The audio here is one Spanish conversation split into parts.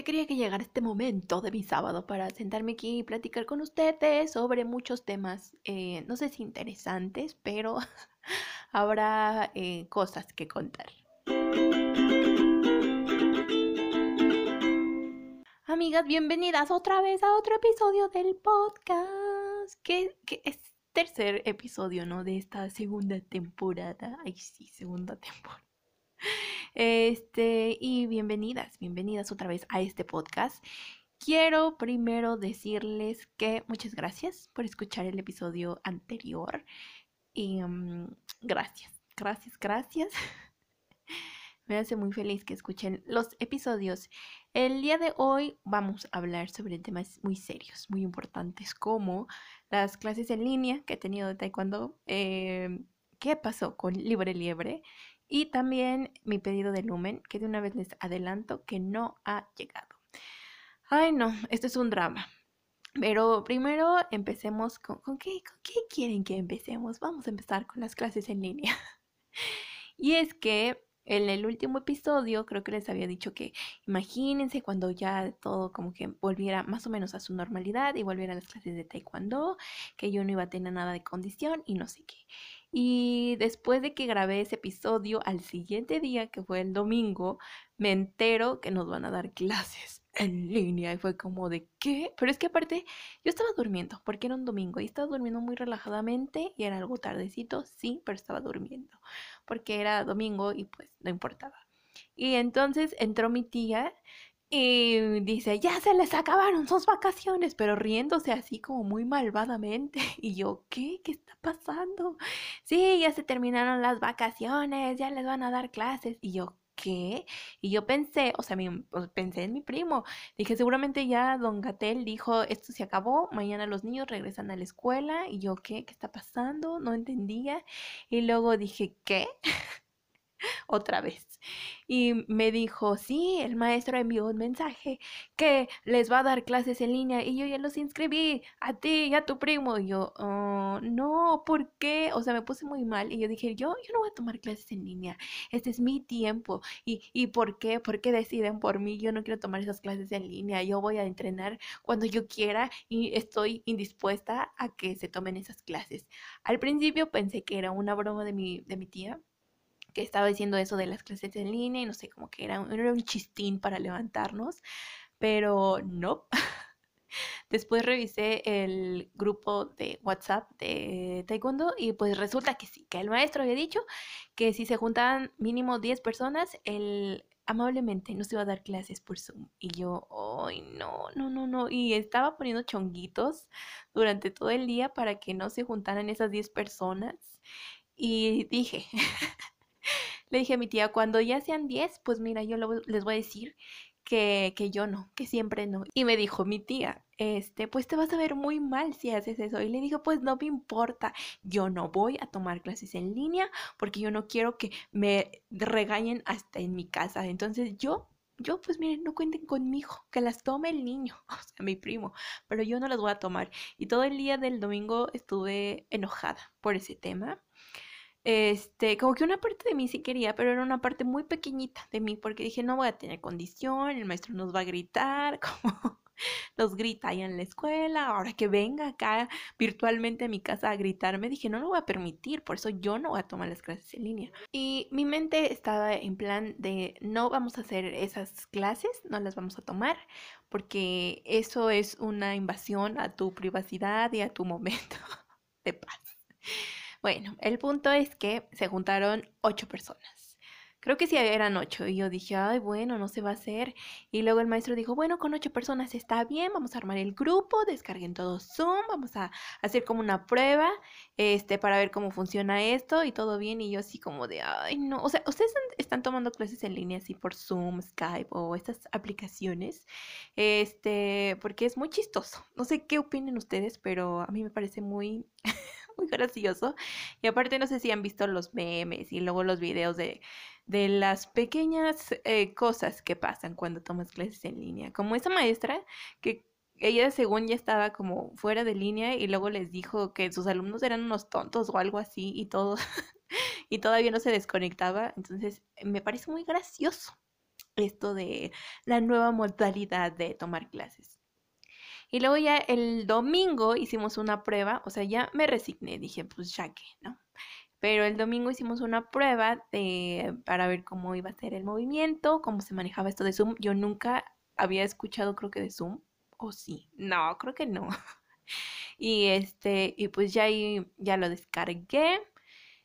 Yo quería que llegara este momento de mi sábado para sentarme aquí y platicar con ustedes sobre muchos temas, eh, no sé si interesantes, pero habrá eh, cosas que contar. Amigas, bienvenidas otra vez a otro episodio del podcast, que, que es tercer episodio, ¿no? De esta segunda temporada. Ay, sí, segunda temporada. Este, y bienvenidas, bienvenidas otra vez a este podcast. Quiero primero decirles que muchas gracias por escuchar el episodio anterior. Y mm, gracias, gracias, gracias. Me hace muy feliz que escuchen los episodios. El día de hoy vamos a hablar sobre temas muy serios, muy importantes, como las clases en línea que he tenido de taekwondo, eh, qué pasó con Libre Liebre y también mi pedido de Lumen, que de una vez les adelanto que no ha llegado. Ay, no, esto es un drama. Pero primero empecemos con, ¿con qué, ¿con qué quieren que empecemos? Vamos a empezar con las clases en línea. y es que en el último episodio creo que les había dicho que imagínense cuando ya todo como que volviera más o menos a su normalidad y volviera a las clases de taekwondo, que yo no iba a tener nada de condición y no sé qué. Y después de que grabé ese episodio, al siguiente día, que fue el domingo, me entero que nos van a dar clases en línea. Y fue como de qué. Pero es que aparte, yo estaba durmiendo, porque era un domingo, y estaba durmiendo muy relajadamente, y era algo tardecito, sí, pero estaba durmiendo, porque era domingo y pues no importaba. Y entonces entró mi tía y dice, ya se les acabaron sus vacaciones, pero riéndose así como muy malvadamente. Y yo, ¿qué? ¿Qué está pasando? Sí, ya se terminaron las vacaciones, ya les van a dar clases. Y yo, ¿qué? Y yo pensé, o sea, pues, pensé en mi primo. Dije, seguramente ya don Gatel dijo, esto se acabó, mañana los niños regresan a la escuela. Y yo, ¿qué? ¿Qué está pasando? No entendía. Y luego dije, ¿qué? otra vez. Y me dijo, sí, el maestro envió un mensaje que les va a dar clases en línea y yo ya los inscribí a ti y a tu primo. Y yo, oh, no, ¿por qué? O sea, me puse muy mal y yo dije, yo, yo no voy a tomar clases en línea, este es mi tiempo. ¿Y, y por qué? ¿Por qué deciden por mí? Yo no quiero tomar esas clases en línea, yo voy a entrenar cuando yo quiera y estoy indispuesta a que se tomen esas clases. Al principio pensé que era una broma de mi, de mi tía que estaba diciendo eso de las clases en línea y no sé, como que era, era un chistín para levantarnos, pero no. Después revisé el grupo de WhatsApp de Taekwondo y pues resulta que sí, que el maestro había dicho que si se juntaban mínimo 10 personas, él amablemente nos iba a dar clases por Zoom. Y yo, ay, no, no, no, no. Y estaba poniendo chonguitos durante todo el día para que no se juntaran esas 10 personas. Y dije, le dije a mi tía, cuando ya sean 10, pues mira, yo les voy a decir que, que, yo no, que siempre no. Y me dijo mi tía, este, pues te vas a ver muy mal si haces eso. Y le dijo, pues no me importa, yo no voy a tomar clases en línea porque yo no quiero que me regañen hasta en mi casa. Entonces yo yo, pues miren, no cuenten conmigo, que las tome el niño, o sea, mi primo, pero yo no las voy a tomar. Y todo el día del domingo estuve enojada por ese tema. Este, como que una parte de mí sí quería, pero era una parte muy pequeñita de mí, porque dije, no voy a tener condición, el maestro nos va a gritar, como nos grita ahí en la escuela, ahora que venga acá virtualmente a mi casa a gritarme, dije, no lo voy a permitir, por eso yo no voy a tomar las clases en línea. Y mi mente estaba en plan de, no vamos a hacer esas clases, no las vamos a tomar, porque eso es una invasión a tu privacidad y a tu momento de paz. Bueno, el punto es que se juntaron ocho personas. Creo que sí eran ocho. Y yo dije, ay, bueno, no se va a hacer. Y luego el maestro dijo, bueno, con ocho personas está bien, vamos a armar el grupo, descarguen todo Zoom, vamos a hacer como una prueba, este, para ver cómo funciona esto y todo bien. Y yo así como de, ay, no. O sea, ustedes están tomando clases en línea así por Zoom, Skype o estas aplicaciones. Este, porque es muy chistoso. No sé qué opinen ustedes, pero a mí me parece muy muy gracioso. Y aparte no sé si han visto los memes y luego los videos de, de las pequeñas eh, cosas que pasan cuando tomas clases en línea. Como esa maestra que ella según ya estaba como fuera de línea y luego les dijo que sus alumnos eran unos tontos o algo así y todo y todavía no se desconectaba. Entonces me parece muy gracioso. esto de la nueva modalidad de tomar clases. Y luego ya el domingo hicimos una prueba, o sea, ya me resigné, dije, pues ya que, ¿no? Pero el domingo hicimos una prueba de, para ver cómo iba a ser el movimiento, cómo se manejaba esto de Zoom. Yo nunca había escuchado, creo que de Zoom, o sí, no, creo que no. y este, y pues ya, ya lo descargué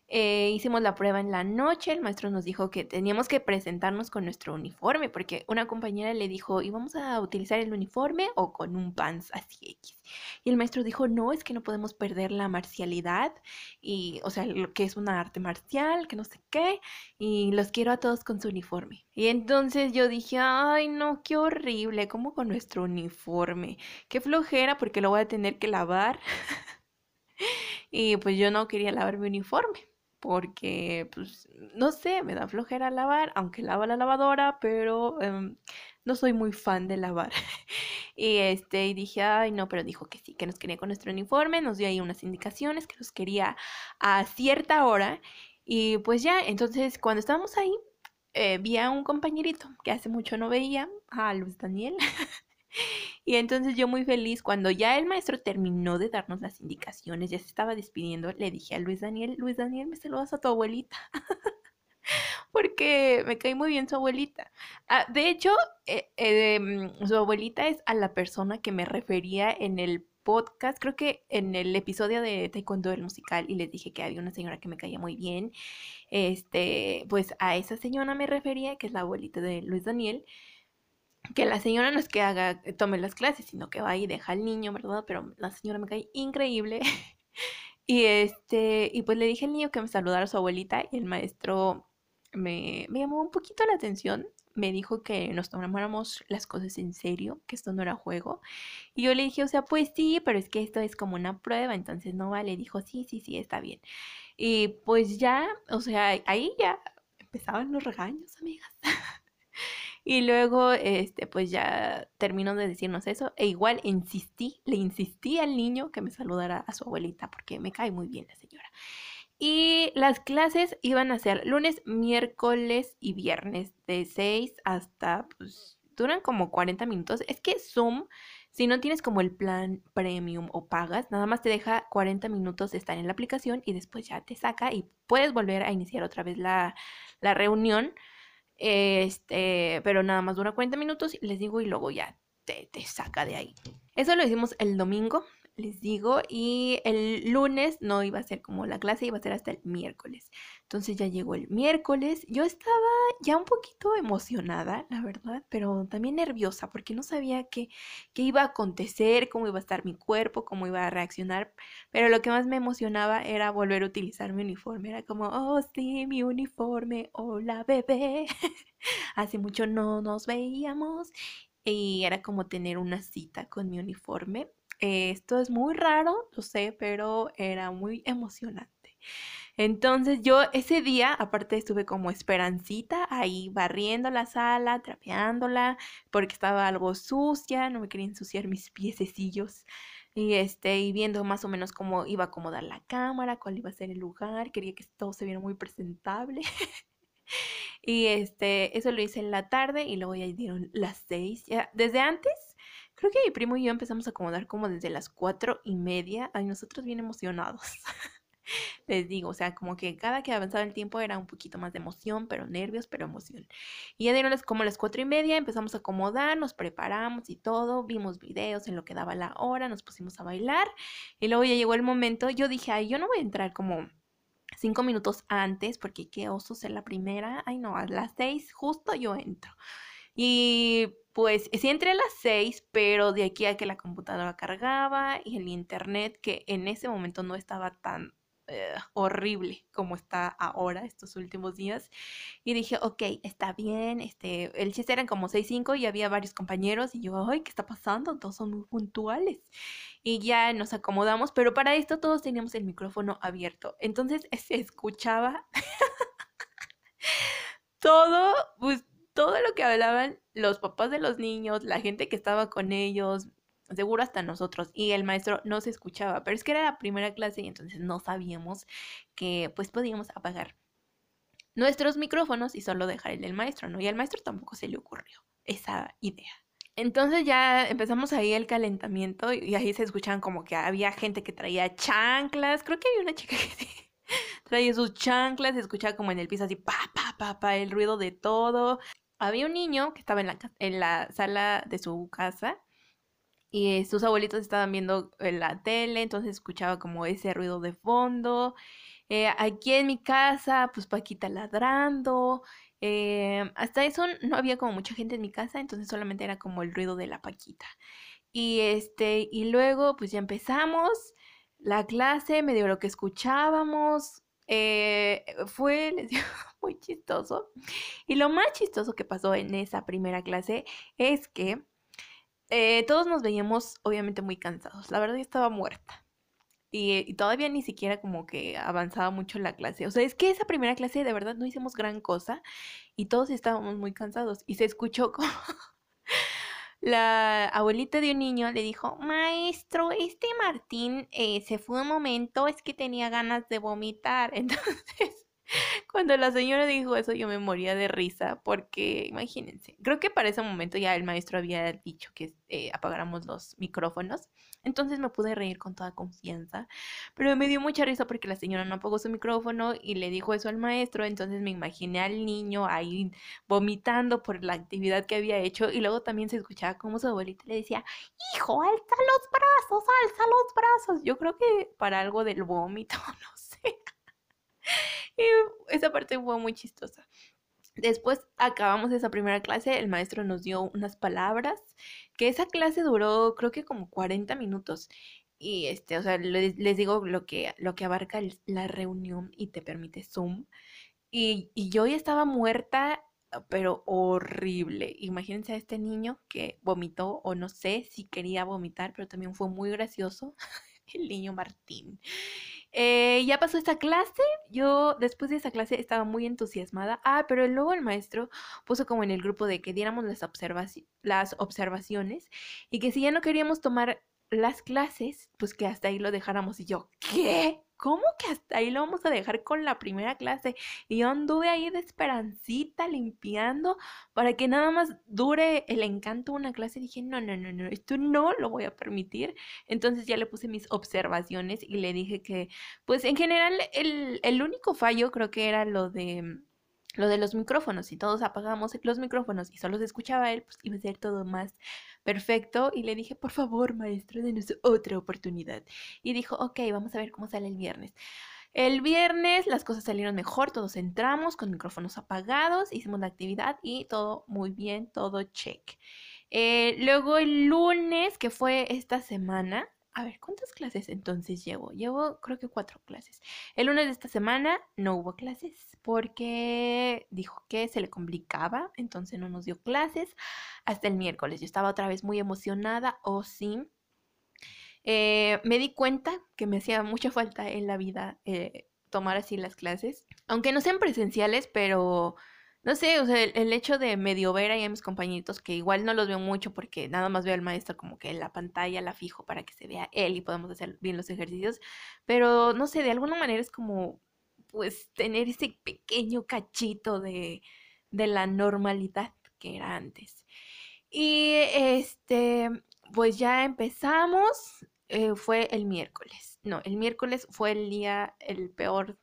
eh, hicimos la prueba en la noche, el maestro nos dijo que teníamos que presentarnos con nuestro uniforme, porque una compañera le dijo, ¿y vamos a utilizar el uniforme o con un pants así X? Y el maestro dijo, no, es que no podemos perder la marcialidad, y, o sea, lo que es una arte marcial, que no sé qué, y los quiero a todos con su uniforme. Y entonces yo dije, ay, no, qué horrible, como con nuestro uniforme, qué flojera, porque lo voy a tener que lavar. y pues yo no quería lavar mi uniforme porque, pues, no sé, me da flojera lavar, aunque lava la lavadora, pero em, no soy muy fan de lavar. y este, y dije, ay, no, pero dijo que sí, que nos quería con nuestro uniforme, nos dio ahí unas indicaciones, que nos quería a cierta hora. Y pues ya, entonces cuando estábamos ahí, eh, vi a un compañerito que hace mucho no veía, a Luis Daniel. Y entonces yo muy feliz, cuando ya el maestro terminó de darnos las indicaciones, ya se estaba despidiendo, le dije a Luis Daniel, Luis Daniel, me saludas a tu abuelita. Porque me cae muy bien su abuelita. Ah, de hecho, eh, em, su abuelita es a la persona que me refería en el podcast, creo que en el episodio de Taekwondo el musical y les dije que había una señora que me caía muy bien, este, pues a esa señora me refería, que es la abuelita de Luis Daniel, que la señora no es que haga, eh, tome las clases, sino que va y deja al niño, ¿verdad? Pero la señora me cae increíble. y este, y pues le dije al niño que me saludara a su abuelita y el maestro me, me llamó un poquito la atención. Me dijo que nos tomáramos las cosas en serio, que esto no era juego. Y yo le dije, o sea, pues sí, pero es que esto es como una prueba, entonces no vale. Dijo, sí, sí, sí, está bien. Y pues ya, o sea, ahí ya empezaban los regaños, amigas. Y luego, este, pues ya terminó de decirnos eso. E igual insistí, le insistí al niño que me saludara a su abuelita porque me cae muy bien la señora. Y las clases iban a ser lunes, miércoles y viernes de 6 hasta, pues, duran como 40 minutos. Es que Zoom, si no tienes como el plan premium o pagas, nada más te deja 40 minutos de estar en la aplicación y después ya te saca y puedes volver a iniciar otra vez la, la reunión este, pero nada más dura 40 minutos, les digo, y luego ya te, te saca de ahí. Eso lo hicimos el domingo, les digo, y el lunes no iba a ser como la clase, iba a ser hasta el miércoles. Entonces ya llegó el miércoles, yo estaba ya un poquito emocionada, la verdad, pero también nerviosa porque no sabía qué, qué iba a acontecer, cómo iba a estar mi cuerpo, cómo iba a reaccionar, pero lo que más me emocionaba era volver a utilizar mi uniforme, era como, oh sí, mi uniforme, hola bebé, hace mucho no nos veíamos y era como tener una cita con mi uniforme. Esto es muy raro, lo sé, pero era muy emocionante. Entonces yo ese día, aparte estuve como esperancita ahí barriendo la sala, trapeándola, porque estaba algo sucia, no me quería ensuciar mis piececillos. Y este, y viendo más o menos cómo iba a acomodar la cámara, cuál iba a ser el lugar, quería que todo se viera muy presentable. y este, eso lo hice en la tarde y luego ya dieron las seis. Ya, desde antes Creo que mi primo y yo empezamos a acomodar como desde las cuatro y media. Ay, nosotros bien emocionados. Les digo, o sea, como que cada que avanzaba el tiempo era un poquito más de emoción, pero nervios, pero emoción. Y ya dieron como las cuatro y media, empezamos a acomodar, nos preparamos y todo, vimos videos en lo que daba la hora, nos pusimos a bailar. Y luego ya llegó el momento, yo dije, ay, yo no voy a entrar como cinco minutos antes, porque qué oso ser la primera. Ay, no, a las seis justo yo entro. Y pues sí entré a las 6, pero de aquí a que la computadora cargaba y el internet, que en ese momento no estaba tan eh, horrible como está ahora estos últimos días. Y dije, ok, está bien. Este, el chiste eran como 6-5 y había varios compañeros. Y yo, ay, ¿qué está pasando? Todos son muy puntuales. Y ya nos acomodamos, pero para esto todos teníamos el micrófono abierto. Entonces se escuchaba todo, pues todo lo que hablaban los papás de los niños, la gente que estaba con ellos, seguro hasta nosotros, y el maestro no se escuchaba, pero es que era la primera clase y entonces no sabíamos que pues podíamos apagar nuestros micrófonos y solo dejar el del maestro, ¿no? Y al maestro tampoco se le ocurrió esa idea. Entonces ya empezamos ahí el calentamiento y ahí se escuchaban como que había gente que traía chanclas. Creo que había una chica que traía sus chanclas, se escuchaba como en el piso así, pa, pa, pa, pa, el ruido de todo. Había un niño que estaba en la, en la sala de su casa y sus abuelitos estaban viendo eh, la tele, entonces escuchaba como ese ruido de fondo. Eh, aquí en mi casa, pues Paquita ladrando. Eh, hasta eso no había como mucha gente en mi casa, entonces solamente era como el ruido de la Paquita. Y este, y luego pues ya empezamos la clase, medio lo que escuchábamos. fue, les muy chistoso. Y lo más chistoso que pasó en esa primera clase es que eh, todos nos veíamos obviamente muy cansados. La verdad yo estaba muerta. Y, todavía ni siquiera como que avanzaba mucho la clase. O sea, es que esa primera clase de verdad no hicimos gran cosa y todos estábamos muy cansados. Y se escuchó como la abuelita de un niño le dijo, maestro, este Martín eh, se fue un momento, es que tenía ganas de vomitar. Entonces cuando la señora dijo eso yo me moría de risa porque imagínense, creo que para ese momento ya el maestro había dicho que eh, apagáramos los micrófonos, entonces me pude reír con toda confianza, pero me dio mucha risa porque la señora no apagó su micrófono y le dijo eso al maestro, entonces me imaginé al niño ahí vomitando por la actividad que había hecho y luego también se escuchaba como su abuelita le decía, hijo, alza los brazos, alza los brazos, yo creo que para algo del vómito, no sé. Y esa parte fue muy chistosa. Después acabamos esa primera clase, el maestro nos dio unas palabras, que esa clase duró creo que como 40 minutos. Y este, o sea, les, digo lo que, lo que abarca la reunión y te permite Zoom. Y, y yo ya estaba muerta, pero horrible. Imagínense a este niño que vomitó, o no sé si quería vomitar, pero también fue muy gracioso. El niño Martín. Eh, ya pasó esta clase, yo después de esa clase estaba muy entusiasmada. Ah, pero luego el maestro puso como en el grupo de que diéramos las, las observaciones y que si ya no queríamos tomar las clases, pues que hasta ahí lo dejáramos. Y yo, ¿qué? ¿Cómo que hasta ahí lo vamos a dejar con la primera clase? Y yo anduve ahí de esperancita limpiando para que nada más dure el encanto de una clase. Dije, no, no, no, no, esto no lo voy a permitir. Entonces ya le puse mis observaciones y le dije que, pues en general, el, el único fallo creo que era lo de lo de los micrófonos, si todos apagamos los micrófonos y solo se escuchaba él, pues iba a ser todo más perfecto. Y le dije, por favor, maestro, denos otra oportunidad. Y dijo, ok, vamos a ver cómo sale el viernes. El viernes las cosas salieron mejor, todos entramos con micrófonos apagados, hicimos la actividad y todo muy bien, todo check. Eh, luego el lunes, que fue esta semana, a ver, ¿cuántas clases entonces llevo? Llevo creo que cuatro clases. El lunes de esta semana no hubo clases porque dijo que se le complicaba, entonces no nos dio clases hasta el miércoles. Yo estaba otra vez muy emocionada, o oh, sí. Eh, me di cuenta que me hacía mucha falta en la vida eh, tomar así las clases, aunque no sean presenciales, pero no sé, o sea, el, hecho de medio ver ahí a mis compañeritos, que igual no los veo mucho porque nada más veo al maestro como que en la pantalla la fijo para que se vea él y podamos hacer bien los ejercicios, pero no sé, de alguna manera es como, pues, tener ese pequeño cachito de, de la normalidad que era antes. Y este, pues ya empezamos, eh, fue el miércoles. No, el miércoles fue el día, el peor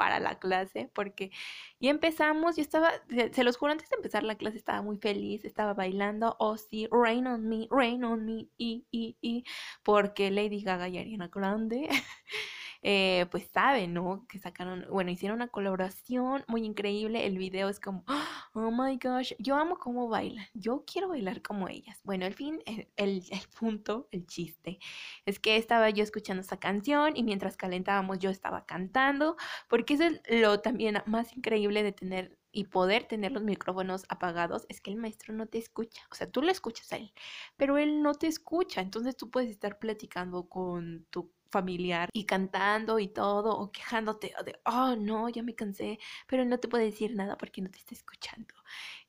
para la clase, porque ya empezamos, yo estaba, se, los juro, antes de empezar la clase estaba muy feliz, estaba bailando, oh sí, Rain on Me, Rain on Me, y, y, y, porque Lady Gaga y Ariana Grande eh, pues saben, ¿no? Que sacaron, bueno, hicieron una colaboración muy increíble. El video es como, oh my gosh, yo amo cómo bailan. Yo quiero bailar como ellas. Bueno, al fin, el, el, punto, el chiste, es que estaba yo escuchando esa canción y mientras calentábamos yo estaba cantando, porque eso es lo también más increíble de tener y poder tener los micrófonos apagados es que el maestro no te escucha. O sea, tú lo escuchas a él, pero él no te escucha. Entonces tú puedes estar platicando con tu familiar y cantando y todo o quejándote de, oh no, ya me cansé, pero no te puede decir nada porque no te está escuchando.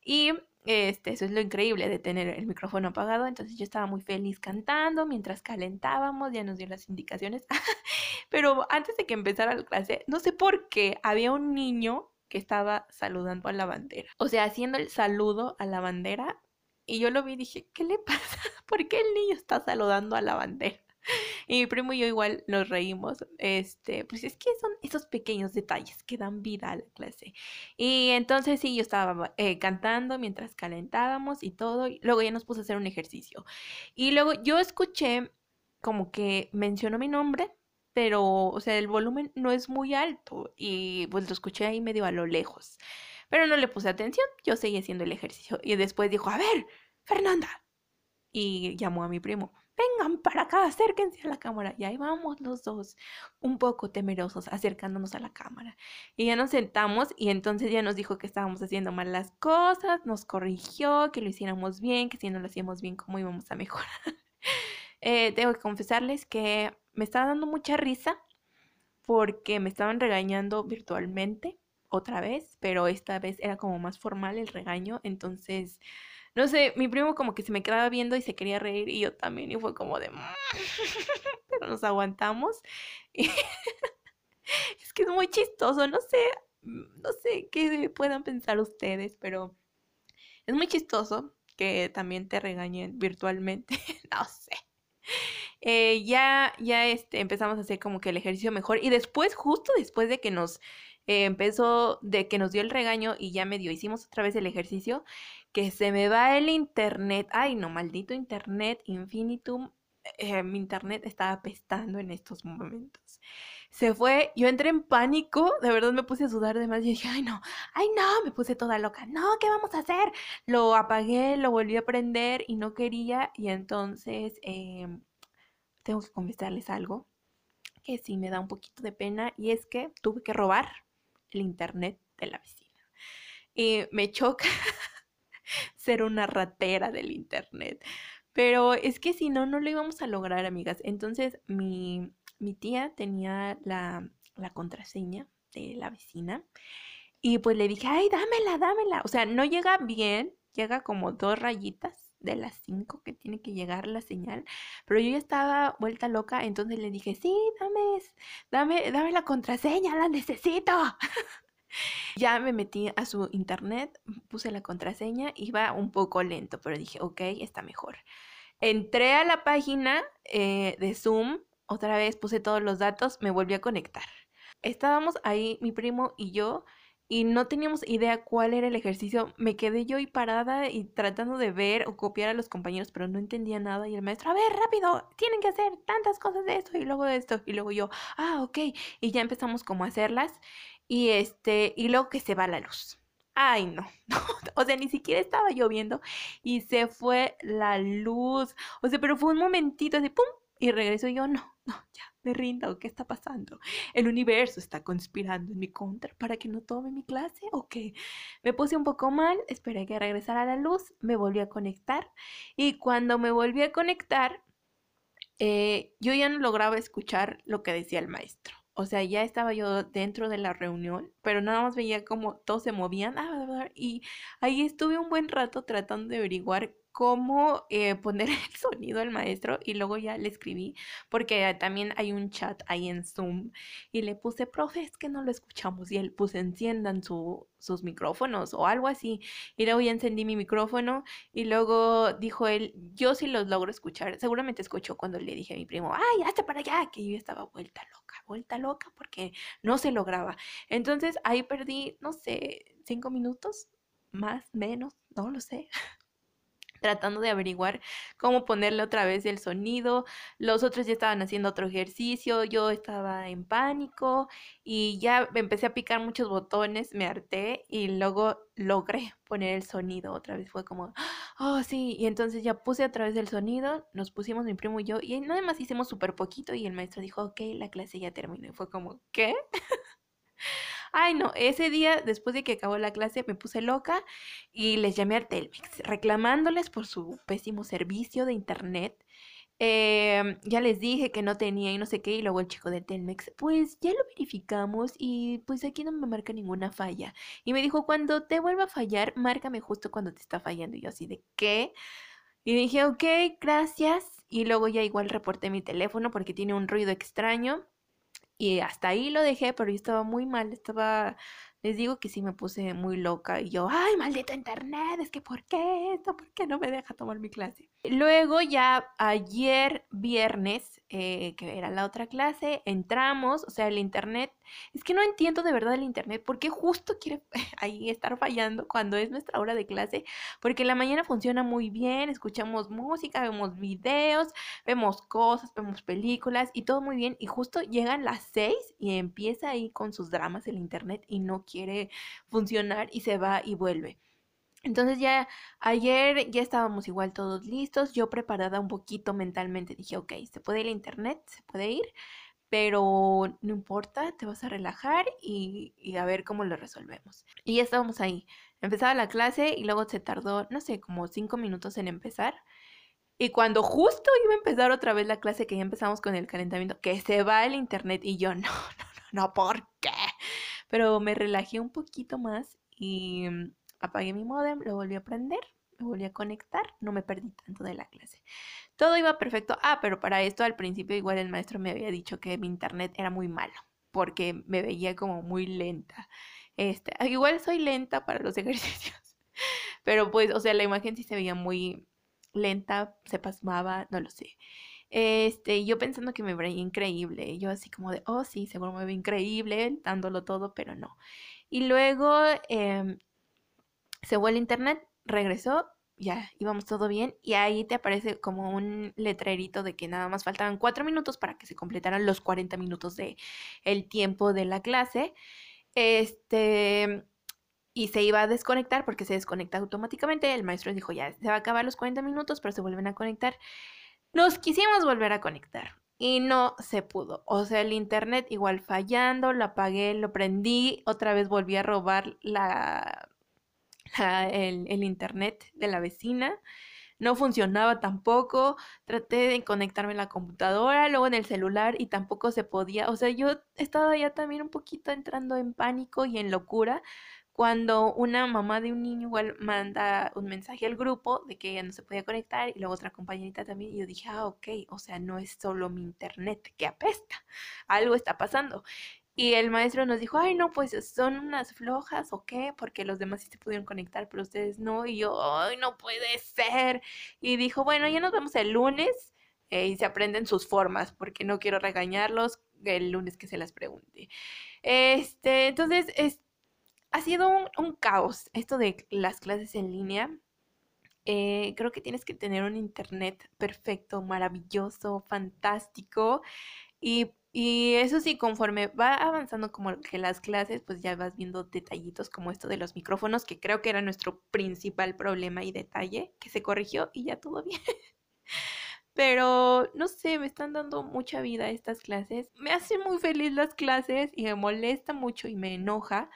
Y este, eso es lo increíble de tener el micrófono apagado. Entonces yo estaba muy feliz cantando mientras calentábamos, ya nos dio las indicaciones. pero antes de que empezara la clase, no sé por qué había un niño que estaba saludando a la bandera. O sea, haciendo el saludo a la bandera. Y yo lo vi y dije, ¿qué le pasa? ¿Por qué el niño está saludando a la bandera? Y mi primo y yo igual nos reímos. Este, pues es que son esos pequeños detalles que dan vida a la clase. Y entonces sí, yo estaba eh, cantando mientras calentábamos y todo. Y luego ya nos puso a hacer un ejercicio. Y luego yo escuché como que mencionó mi nombre, pero, o sea, el volumen no es muy alto. Y pues lo escuché ahí medio a lo lejos. Pero no le puse atención, yo seguí haciendo el ejercicio. Y después dijo, a ver, Fernanda. Y llamó a mi primo vengan para acá, acérquense a la cámara. Y ahí vamos los dos, un poco temerosos, acercándonos a la cámara. Y ya nos sentamos y entonces ya nos dijo que estábamos haciendo mal las cosas, nos corrigió, que lo hiciéramos bien, que si no lo hacíamos bien, cómo íbamos a mejorar. eh, tengo que confesarles que me estaba dando mucha risa porque me estaban regañando virtualmente otra vez, pero esta vez era como más formal el regaño, entonces no sé, mi primo como que se me quedaba viendo y se quería reír y yo también y fue como de... Mm", pero nos aguantamos. es que es muy chistoso, no sé, mm, no sé qué puedan pensar ustedes, pero es muy chistoso que también te regañen virtualmente, no sé. Eh, ya, ya este, empezamos a hacer como que el ejercicio mejor y después, justo después de que nos eh, empezó, de que nos dio el regaño y ya medio hicimos otra vez el ejercicio, que se me va el internet. Ay, no, maldito internet, infinitum. Eh, mi internet estaba apestando en estos momentos. Se fue, yo entré en pánico, de verdad me puse a sudar de más y dije, ay no, ay no, me puse toda loca, no, ¿qué vamos a hacer? Lo apagué, lo volví a prender y no quería y entonces em, tengo que confesarles algo que sí me da un poquito de pena y es que tuve que robar el internet de la vecina. Y me choca ser una ratera del internet. Pero es que si no, no lo íbamos a lograr, amigas. Entonces mi, mi tía tenía la, la contraseña de la vecina y pues le dije, ay, dámela, dámela. O sea, no llega bien, llega como dos rayitas de las cinco que tiene que llegar la señal, pero yo ya estaba vuelta loca, entonces le dije, sí, dame, dame, dame la contraseña, la necesito. Ya me metí a su internet, puse la contraseña, iba un poco lento, pero dije, ok, está mejor. Entré a la página eh, de Zoom, otra vez puse todos los datos, me volví a conectar. Estábamos ahí, mi primo y yo, y no teníamos idea cuál era el ejercicio. Me quedé yo ahí parada y tratando de ver o copiar a los compañeros, pero no entendía nada. Y el maestro, a ver, rápido, tienen que hacer tantas cosas de esto y luego de esto. Y luego yo, ah, ok. Y ya empezamos como a hacerlas. Y este, y luego que se va la luz. Ay, no, o sea, ni siquiera estaba lloviendo y se fue la luz. O sea, pero fue un momentito así, ¡pum! Y regreso y yo, no, no, ya, me rindo, ¿qué está pasando? ¿El universo está conspirando en mi contra para que no tome mi clase? ¿O qué? Me puse un poco mal, esperé que regresara la luz, me volví a conectar y cuando me volví a conectar, eh, yo ya no lograba escuchar lo que decía el maestro. O sea, ya estaba yo dentro de la reunión, pero nada más veía como todos se movían ah, y ahí estuve un buen rato tratando de averiguar cómo eh, poner el sonido al maestro y luego ya le escribí porque también hay un chat ahí en Zoom y le puse, profe, es que no lo escuchamos y él puse enciendan su, sus micrófonos o algo así y luego ya encendí mi micrófono y luego dijo él, yo sí los logro escuchar, seguramente escuchó cuando le dije a mi primo, ay, hasta para allá, que yo estaba vuelta loca, vuelta loca porque no se lograba. Entonces ahí perdí, no sé, cinco minutos, más, menos, no lo sé tratando de averiguar cómo ponerle otra vez el sonido. Los otros ya estaban haciendo otro ejercicio, yo estaba en pánico y ya empecé a picar muchos botones, me harté y luego logré poner el sonido otra vez. Fue como, oh sí, y entonces ya puse otra vez el sonido, nos pusimos mi primo y yo y nada más hicimos súper poquito y el maestro dijo, ok, la clase ya terminó. Y fue como, ¿qué? Ay, no, ese día, después de que acabó la clase, me puse loca y les llamé a Telmex, reclamándoles por su pésimo servicio de internet. Em, ya les dije que no tenía y no sé qué, y luego el chico de Telmex, pues ya lo verificamos y pues aquí no me marca ninguna falla. Y me dijo, cuando te vuelva a fallar, márcame justo cuando te está fallando. Y yo así de, ¿qué? Y dije, ok, gracias. Y luego ya igual reporté mi teléfono porque tiene un ruido extraño. Y hasta ahí lo dejé, pero yo estaba muy mal, estaba Les digo que sí me puse muy loca y yo, ay, maldito internet, es que ¿por qué esto? ¿Por qué no me deja tomar mi clase? Luego ya ayer viernes, eh, que era la otra clase, entramos, o sea, el internet, es que no entiendo de verdad el internet, ¿por qué justo quiere ahí estar fallando cuando es nuestra hora de clase? Porque en la mañana funciona muy bien, escuchamos música, vemos videos, vemos cosas, vemos películas y todo muy bien, y justo llegan las seis y empieza ahí con sus dramas el internet y no quiere funcionar y se va y vuelve. Entonces ya ayer ya estábamos igual todos listos, yo preparada un poquito mentalmente, dije, ok, se puede ir a internet, se puede ir, pero no importa, te vas a relajar y, y, a ver cómo lo resolvemos. Y ya estábamos ahí. Empezaba la clase y luego se tardó, no sé, como cinco minutos en empezar. Y cuando justo iba a empezar otra vez la clase, que ya empezamos con el calentamiento, que se va el internet y yo, no, no, no, no, ¿por qué? Pero me relajé un poquito más y mm, apagué mi modem, lo volví a prender, me volví a conectar, no me perdí tanto de la clase. Todo iba perfecto. Ah, pero para esto al principio igual el maestro me había dicho que mi internet era muy malo, porque me veía como muy lenta. Este, igual soy lenta para los ejercicios, pero pues, o sea, la imagen sí se veía muy lenta, se pasmaba, no lo sé. Este, yo pensando que me veía increíble, yo así como de, oh sí, seguro me ve increíble, dándolo todo, pero no. Y luego eh, se vuelve el internet, regresó, ya íbamos todo bien, y ahí te aparece como un letrerito de que nada más faltaban cuatro minutos para que se completaran los 40 minutos de tiempo de la clase. Este, y se iba a desconectar porque se desconecta automáticamente. El maestro dijo, ya, se va a acabar los 40 minutos, pero se vuelven a conectar. Nos quisimos volver a conectar y no se pudo. O sea, el internet igual fallando, lo apagué, lo prendí, otra vez volví a robar la, el, internet de la vecina no funcionaba tampoco. Traté de conectarme en la computadora, luego en el celular y tampoco se podía. O sea, yo estaba ya también un poquito entrando en pánico y en locura cuando una mamá de un niño igual manda un mensaje al grupo de que ella no se podía conectar y luego otra compañerita también y yo dije, ah, ok, o sea, no es solo mi internet que apesta, algo está pasando. Y el maestro nos dijo, ay, no, pues son unas flojas o qué, porque los demás sí se pudieron conectar, pero ustedes no. Y yo, ay, no puede ser. Y dijo, bueno, ya nos vemos el lunes eh, y se aprenden sus formas, porque no quiero regañarlos el lunes que se las pregunte. Este, entonces, es, ha sido un, caos esto de las clases en línea. Eh, creo que tienes que tener un internet perfecto, maravilloso, fantástico. Y, y, eso sí, conforme va avanzando como que las clases, pues ya vas viendo detallitos como esto de los micrófonos, que creo que era nuestro principal problema y detalle, que se corrigió y ya todo bien. Pero no sé, me están dando mucha vida estas clases. Me hacen muy feliz las clases y me molesta mucho y me enoja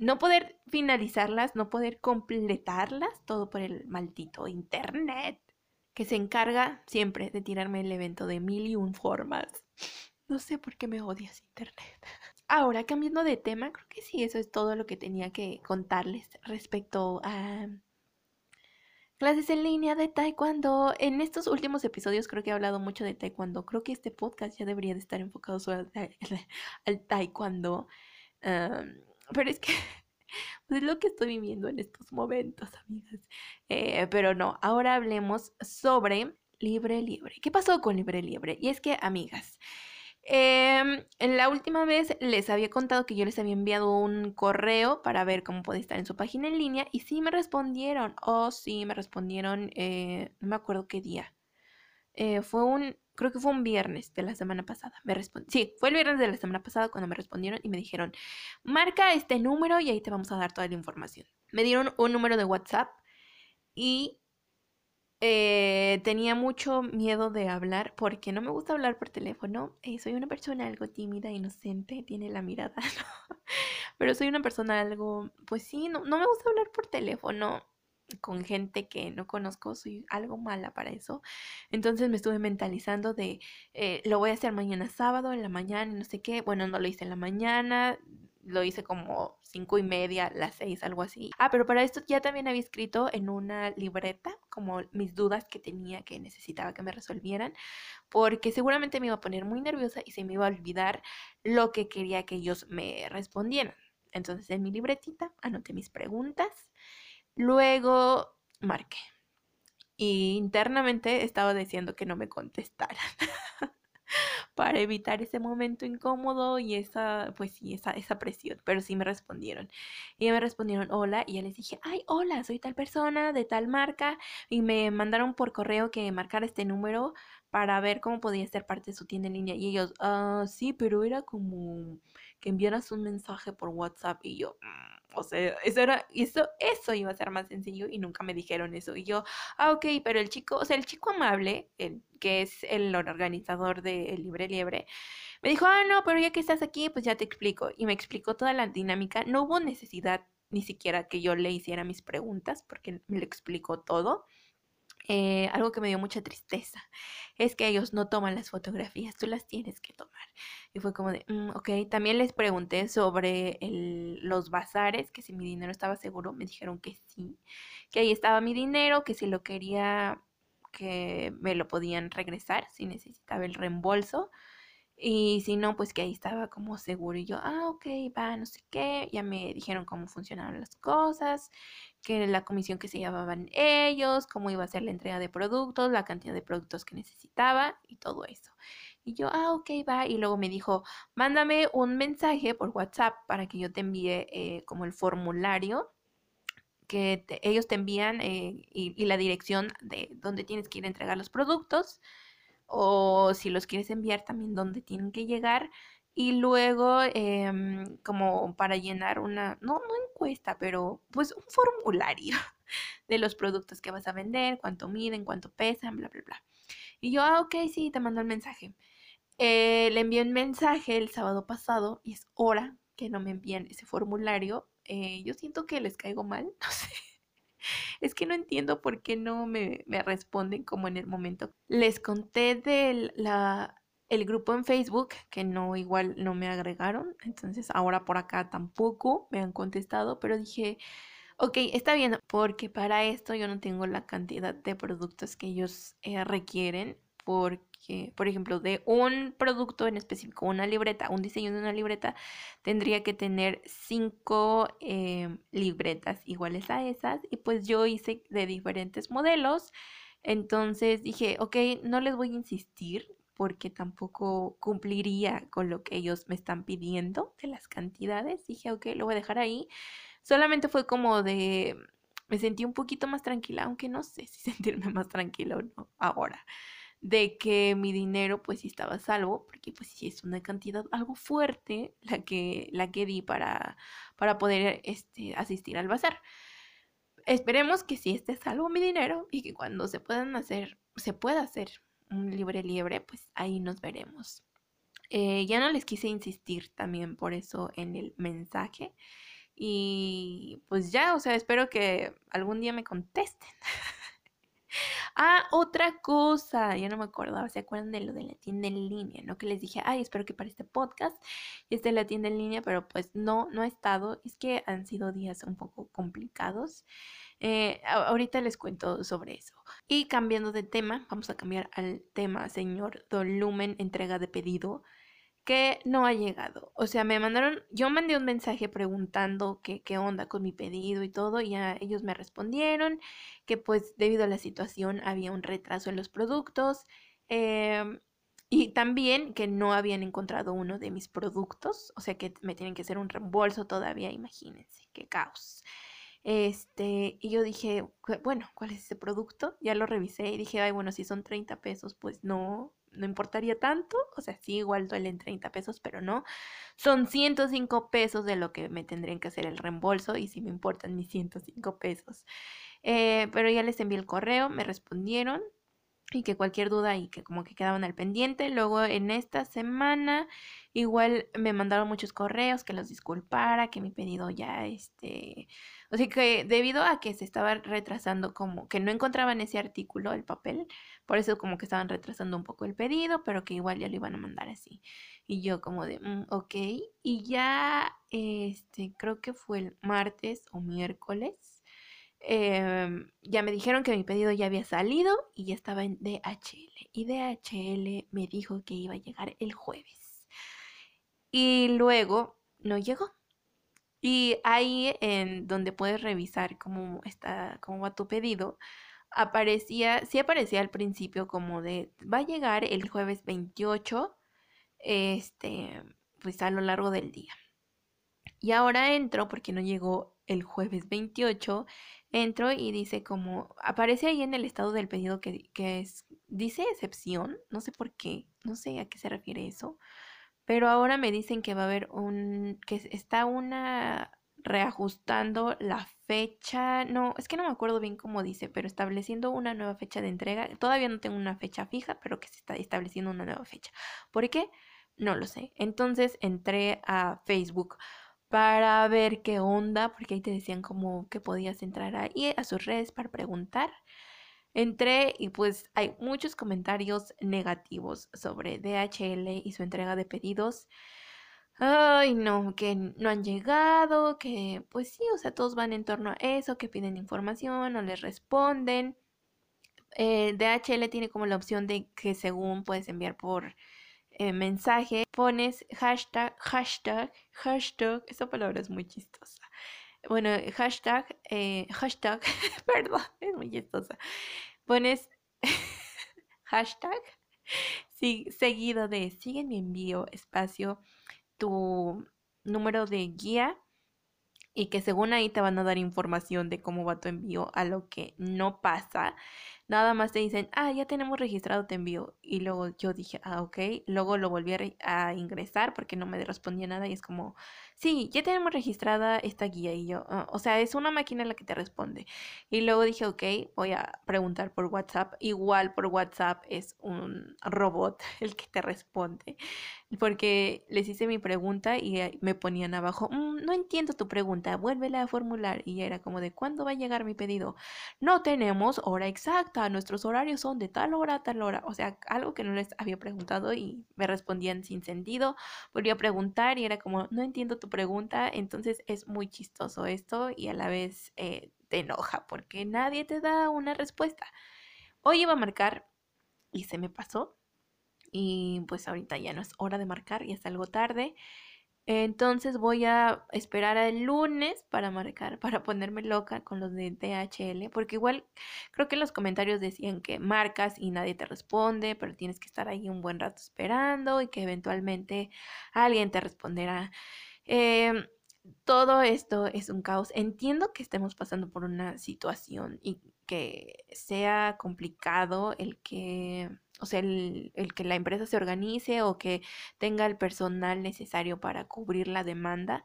no poder finalizarlas, no poder completarlas, todo por el maldito internet, que se encarga siempre de tirarme el evento de mil y un formas. No sé por qué me odias internet. Ahora, cambiando de tema, creo que sí, eso es todo lo que tenía que contarles respecto a clases en línea de taekwondo. En estos últimos episodios creo que he hablado mucho de taekwondo. Creo que este podcast ya debería de estar enfocado solo al, taekwondo. Pero es que pues, es lo que estoy viviendo en estos momentos, amigas. Eh, pero no, ahora hablemos sobre Libre Libre. ¿Qué pasó con Libre Libre? Y es que, amigas, em, en la última vez les había contado que yo les había enviado un correo para ver cómo podía estar en su página en línea y sí me respondieron. Oh, sí, me respondieron, eh, no me acuerdo qué día. Eh, fue un, creo que fue un viernes de la semana pasada. Me sí, fue el viernes de la semana pasada cuando me respondieron y me dijeron, marca este número y ahí te vamos a dar toda la información. Me dieron un número de WhatsApp y eh, tenía mucho miedo de hablar porque no me gusta hablar por teléfono. Eh, soy una persona algo tímida, inocente, tiene la mirada, Pero soy una persona algo, pues sí, no, no me gusta hablar por teléfono con gente que no conozco, soy algo mala para eso. Entonces me estuve mentalizando de, eh, lo voy a hacer mañana sábado, en la mañana, no sé qué. Bueno, no lo hice en la mañana, lo hice como cinco y media, las seis, algo así. Ah, pero para esto ya también había escrito en una libreta como mis dudas que tenía que necesitaba que me resolvieran, porque seguramente me iba a poner muy nerviosa y se me iba a olvidar lo que quería que ellos me respondieran. Entonces en mi libretita anoté mis preguntas, luego marqué. Y internamente estaba diciendo que no me contestaran. para evitar ese momento incómodo y esa, pues sí, esa, esa presión. Pero sí me respondieron. Y me respondieron hola y ya les dije, ay, hola, soy tal persona de tal marca. Y me mandaron por correo que marcara este número para ver cómo podía ser parte de su tienda en línea. Y ellos, ah, sí, pero era como que enviaras un mensaje por WhatsApp. Y yo, mm, o sea, eso era, eso, eso iba a ser más sencillo y nunca me dijeron eso. Y yo, ah, ok, pero el chico, o sea, el chico amable, el, que es el organizador de Libre Liebre, me dijo, ah, no, pero ya que estás aquí, pues ya te explico. Y me explicó toda la dinámica. No hubo necesidad ni siquiera que yo le hiciera mis preguntas, porque me lo explicó todo. Eh, algo que me dio mucha tristeza es que ellos no toman las fotografías, tú las tienes que tomar. Y fue como de, mm, ok, también les pregunté sobre los bazares, que si mi dinero estaba seguro, me dijeron que sí, que ahí estaba mi dinero, que si lo quería, que me lo podían regresar, si necesitaba el reembolso. Y si no, pues que ahí estaba como seguro. Y yo, ah, ok, va, no sé qué. Ya me dijeron cómo funcionaban las cosas, que la comisión que se llevaban ellos, cómo iba a ser la entrega de productos, la cantidad de productos que necesitaba y todo eso. Y yo, ah, ok, va. Y luego me dijo, mándame un mensaje por WhatsApp para que yo te envíe eh, como el formulario que ellos te envían eh, y, y la dirección de donde tienes que ir a entregar los productos o si los quieres enviar también dónde tienen que llegar y luego em, como para llenar una, no, no encuesta, pero pues un formulario de los productos que vas a vender, cuánto miden, cuánto pesan, bla, bla, bla. Y yo, ah, ok, sí, te mando el mensaje. Eh, le envié un mensaje el sábado pasado y es hora que no me envían ese formulario. Eh, yo siento que les caigo mal, no sé. Es que no entiendo por qué no me, responden como en el momento. Les conté del la, el grupo en Facebook, que no, igual no me agregaron. Entonces ahora por acá tampoco me han contestado, pero dije, ok, está bien, porque para esto yo no tengo la cantidad de productos que ellos eh, requieren porque, por ejemplo, de un producto en específico, una libreta, un diseño de una libreta, tendría que tener cinco eh, libretas iguales a esas. Y pues yo hice de diferentes modelos. Entonces dije, ok, no les voy a insistir porque tampoco cumpliría con lo que ellos me están pidiendo de las cantidades. Dije, ok, lo voy a dejar ahí. Solamente fue como de, me sentí un poquito más tranquila, aunque no sé si sentirme más tranquila o no ahora de que mi dinero pues sí estaba salvo, porque pues sí es una cantidad algo fuerte la que, la que di para, para poder este, asistir al bazar. Esperemos que sí esté salvo mi dinero y que cuando se puedan hacer, se pueda hacer un libre liebre, pues ahí nos veremos. Eh, ya no les quise insistir también por eso en el mensaje. Y pues ya, o sea, espero que algún día me contesten. Ah, otra cosa, ya no me acordaba, ¿se acuerdan de lo de la tienda en línea? ¿No? Que les dije, ay, espero que para este podcast esté la tienda en línea, pero pues no, no ha estado. Es que han sido días un poco complicados. Eh, ahorita les cuento sobre eso. Y cambiando de tema, vamos a cambiar al tema, señor Dolumen, entrega de pedido que no ha llegado. O sea, me mandaron, yo mandé un mensaje preguntando qué, qué onda con mi pedido y todo, y ellos me respondieron que pues debido a la situación había un retraso en los productos. Em, y también que no habían encontrado uno de mis productos, o sea que me tienen que hacer un reembolso todavía, imagínense, qué caos. Este, y yo dije, bueno, ¿cuál es ese producto? Ya lo revisé y dije, ay, bueno, si son 30 pesos, pues no, no importaría tanto, o sea, sí, igual duelen 30 pesos, pero no. Son 105 pesos de lo que me tendrían que hacer el reembolso y sí me importan mis 105 pesos. Eh, pero ya les envié el correo, me respondieron y que cualquier duda y que como que quedaban al pendiente. Luego en esta semana igual me mandaron muchos correos que los disculpara, que mi pedido ya este o sea que debido a que se estaba retrasando como que no encontraban ese artículo, el papel, por eso como que estaban retrasando un poco el pedido, pero que igual ya lo iban a mandar así. Y yo como de, mm, ok. Y ya, este, creo que fue el martes o miércoles. Em, ya me dijeron que mi pedido ya había salido y ya estaba en DHL. Y DHL me dijo que iba a llegar el jueves. Y luego no llegó. Y ahí en donde puedes revisar cómo está, cómo va tu pedido, aparecía, sí aparecía al principio como de va a llegar el jueves 28, este, pues a lo largo del día. Y ahora entro porque no llegó el jueves 28, entro y dice como, aparece ahí en el estado del pedido que, que es, dice excepción, no sé por qué, no sé a qué se refiere eso, pero ahora me dicen que va a haber un, que está una reajustando la fecha, no, es que no me acuerdo bien cómo dice, pero estableciendo una nueva fecha de entrega. Todavía no tengo una fecha fija, pero que se está estableciendo una nueva fecha. ¿Por qué? No lo sé. Entonces entré a Facebook para ver qué onda, porque ahí te decían como que podías entrar ahí a sus redes para preguntar. Entré y pues hay muchos comentarios negativos sobre DHL y su entrega de pedidos. Ay, no, que no han llegado, que pues sí, o sea, todos van en torno a eso, que piden información, no les responden. Eh, DHL tiene como la opción de que según puedes enviar por eh, mensaje, pones hashtag, hashtag, hashtag, esa palabra es muy chistosa. Bueno, hashtag, eh, hashtag, perdón, es muy chistosa. Pones hashtag seguido de sigue mi envío, espacio, tu número de guía y que según ahí te van a dar información de cómo va tu envío a lo que no pasa nada más te dicen, ah, ya tenemos registrado tu envío. Y luego yo dije, ah, ok. Luego lo volví a, ingresar porque no me respondía nada y es como, sí, ya tenemos registrada esta guía. Y yo, ah", o sea, es una máquina la que te responde. Y luego dije, ok, voy a preguntar por WhatsApp. Igual por WhatsApp es un robot el que te responde. Porque les hice mi pregunta y me ponían abajo, mm, no entiendo tu pregunta, vuélvela a formular. Y era como de, ¿cuándo va a llegar mi pedido? No tenemos hora exacta nuestros horarios son de tal hora a tal hora. O sea, algo que no les había preguntado y me respondían sin sentido. Volví a preguntar y era como, no entiendo tu pregunta. Entonces es muy chistoso esto y a la vez eh, te enoja porque nadie te da una respuesta. Hoy iba a marcar y se me pasó. Y pues ahorita ya no es hora de marcar, y es algo tarde. Entonces voy a esperar al lunes para marcar, para ponerme loca con los de DHL, porque igual creo que los comentarios decían que marcas y nadie te responde, pero tienes que estar ahí un buen rato esperando y que eventualmente alguien te responderá. Em, todo esto es un caos. Entiendo que estemos pasando por una situación y que sea complicado el que o sea, el, que la empresa se organice o que tenga el personal necesario para cubrir la demanda.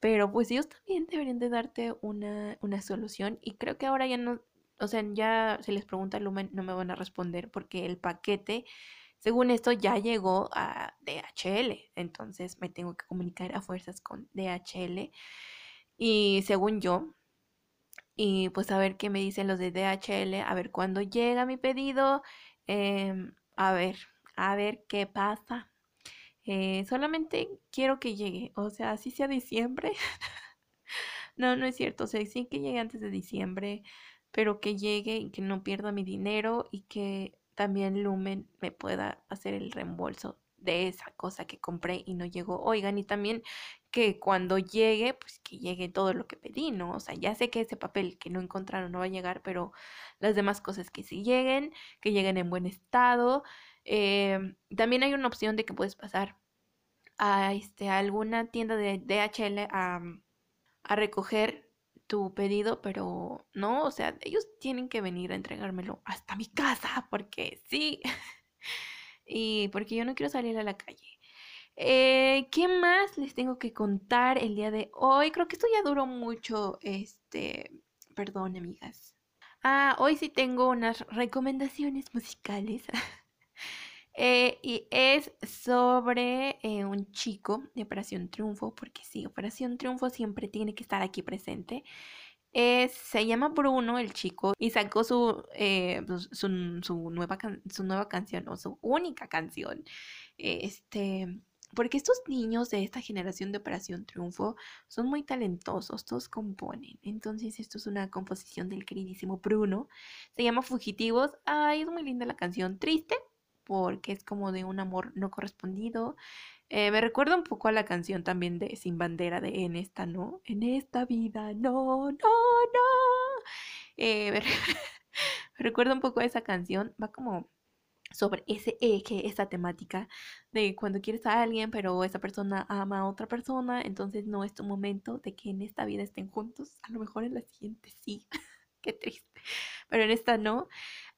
Pero pues ellos también deberían de darte una, una solución y creo que ahora ya no, o sea, ya se les pregunta Lumen, no me van a responder porque el paquete, según esto, ya llegó a DHL. Entonces me tengo que comunicar a fuerzas con DHL. Y según yo, y pues a ver qué me dicen los de DHL, a ver cuándo llega mi pedido Em, a ver, a ver qué pasa. Eh, solamente quiero que llegue, o sea, así sea diciembre. no, no es cierto, o sea, sí que llegue antes de diciembre, pero que llegue y que no pierda mi dinero y que también Lumen me pueda hacer el reembolso de esa cosa que compré y no llegó. Oigan, y también que cuando llegue, pues que llegue todo lo que pedí, ¿no? O sea, ya sé que ese papel que no encontraron no va a llegar, pero las demás cosas que sí lleguen, que lleguen en buen estado. Em, también hay una opción de que puedes pasar a, este, alguna tienda de DHL a, a recoger tu pedido, pero no, o sea, ellos tienen que venir a entregármelo hasta mi casa, porque sí. y porque yo no quiero salir a la calle. Eh, ¿Qué más les tengo que contar el día de hoy? Creo que esto ya duró mucho, este, perdón, amigas. Ah, hoy sí tengo unas recomendaciones musicales. Eh, y es sobre eh, un chico de Operación Triunfo, porque sí, Operación Triunfo siempre tiene que estar aquí presente se llama Bruno, el chico, y sacó su, eh, pues, su, nueva su nueva canción, o su única canción. Este, porque estos niños de esta generación de Operación Triunfo son muy talentosos, todos componen. Entonces, esto es una composición del queridísimo Bruno. Se llama Fugitivos. Ay, es muy linda la canción. Triste, porque es como de un amor no correspondido. Eh, me recuerda un poco a la canción también de Sin Bandera de En esta no, en esta vida no, no, no. Eh, me, recuerda un poco a esa canción, va como sobre ese eje, esa temática de cuando quieres a alguien, pero esa persona ama a otra persona, entonces no es tu momento de que en esta vida estén juntos, a lo mejor en la siguiente sí, qué triste, pero en esta no.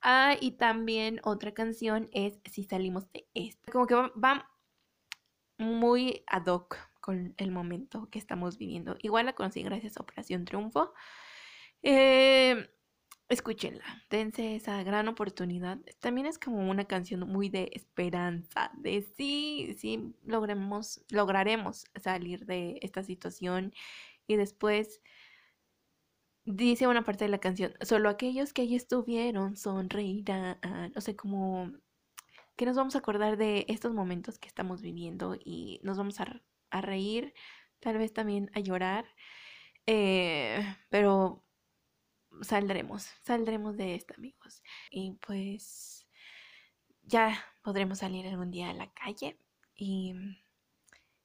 Ah, y también otra canción es Si salimos de esta, como que va, muy ad hoc con el momento que estamos viviendo. Igual la conocí gracias a Operación Triunfo. Eh, escúchenla, dense esa gran oportunidad. También es como una canción muy de esperanza, de sí, sí, logremos, lograremos salir de esta situación y después dice una parte de la canción, solo aquellos que allí estuvieron sonreirán, no sé, como que nos vamos a acordar de estos momentos que estamos viviendo y nos vamos a, reír, tal vez también a llorar, eh, pero saldremos, saldremos de esto, amigos. Y pues ya podremos salir algún día a la calle y,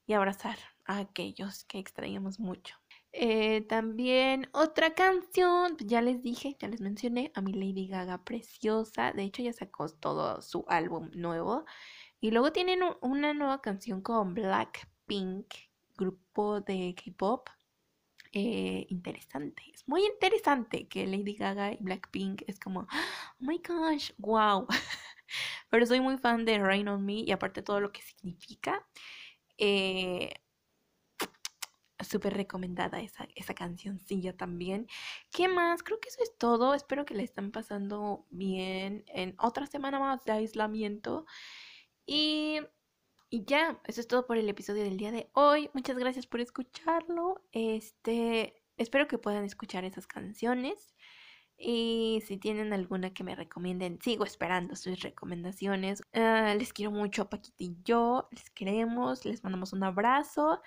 y abrazar a aquellos que extrañamos mucho. Eh, también otra canción, ya les dije, ya les mencioné, a mi Lady Gaga preciosa. De hecho, ya sacó todo su álbum nuevo. Y luego tienen una nueva canción con Blackpink, grupo de K-pop. Eh, interesante. Es muy interesante que Lady Gaga y Blackpink es como, oh my gosh, wow. Pero soy muy fan de Rain on Me y aparte todo lo que significa. Eh, súper recomendada esa, esa cancioncilla también. ¿Qué más? Creo que eso es todo. Espero que le estén pasando bien en otra semana más de aislamiento. Y y ya, eso es todo por el episodio del día de hoy. Muchas gracias por escucharlo. Este, espero que puedan escuchar esas canciones. Y si tienen alguna que me recomienden, sigo esperando sus recomendaciones. Ah, les quiero mucho, Paquita y yo. Les queremos, les mandamos un abrazo.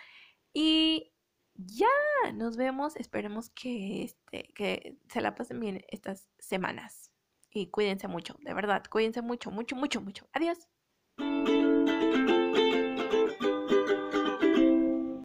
Y ya, nos vemos. Esperemos que, este, que se la pasen bien estas semanas. Y cuídense mucho, de verdad, cuídense mucho, mucho, mucho, mucho. Adiós.